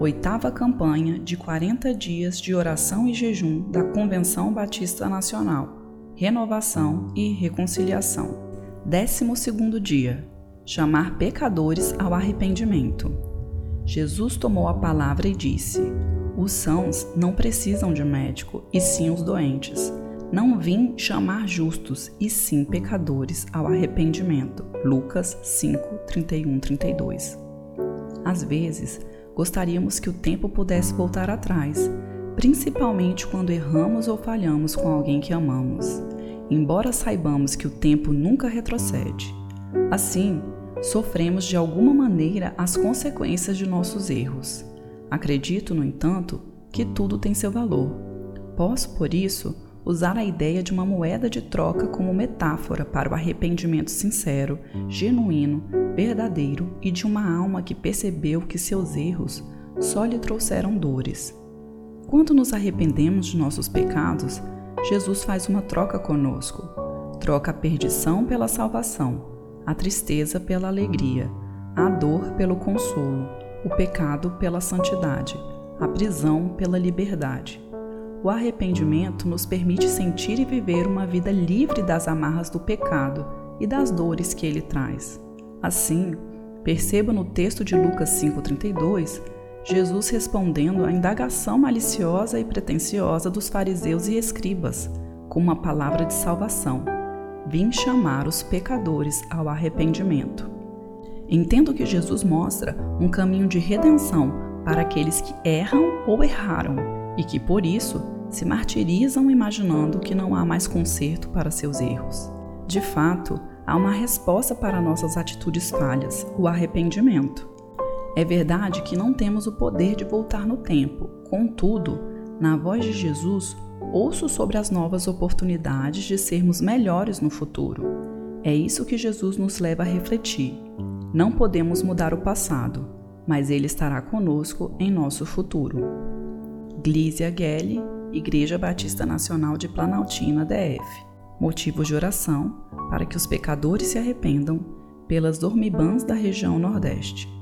Oitava campanha de 40 dias de oração e jejum da Convenção Batista Nacional. Renovação e reconciliação. Décimo segundo dia. Chamar pecadores ao arrependimento. Jesus tomou a palavra e disse: Os sãos não precisam de médico, e sim os doentes. Não vim chamar justos, e sim pecadores ao arrependimento. Lucas 5, 31, 32. Às vezes, gostaríamos que o tempo pudesse voltar atrás, principalmente quando erramos ou falhamos com alguém que amamos embora saibamos que o tempo nunca retrocede. Assim, sofremos de alguma maneira as consequências de nossos erros. Acredito, no entanto, que tudo tem seu valor. Posso, por isso, usar a ideia de uma moeda de troca como metáfora para o arrependimento sincero, genuíno, verdadeiro e de uma alma que percebeu que seus erros só lhe trouxeram dores. Quando nos arrependemos de nossos pecados, Jesus faz uma troca conosco. Troca a perdição pela salvação, a tristeza pela alegria, a dor pelo consolo, o pecado pela santidade, a prisão pela liberdade. O arrependimento nos permite sentir e viver uma vida livre das amarras do pecado e das dores que ele traz. Assim, perceba no texto de Lucas 5,32 Jesus respondendo à indagação maliciosa e pretensiosa dos fariseus e escribas, com uma palavra de salvação: Vim chamar os pecadores ao arrependimento. Entendo que Jesus mostra um caminho de redenção para aqueles que erram ou erraram e que, por isso, se martirizam imaginando que não há mais conserto para seus erros. De fato, há uma resposta para nossas atitudes falhas: o arrependimento. É verdade que não temos o poder de voltar no tempo, contudo, na voz de Jesus, ouço sobre as novas oportunidades de sermos melhores no futuro. É isso que Jesus nos leva a refletir. Não podemos mudar o passado, mas Ele estará conosco em nosso futuro. Glízia Gelli, Igreja Batista Nacional de Planaltina, DF. Motivos de oração para que os pecadores se arrependam pelas dormibãs da região Nordeste.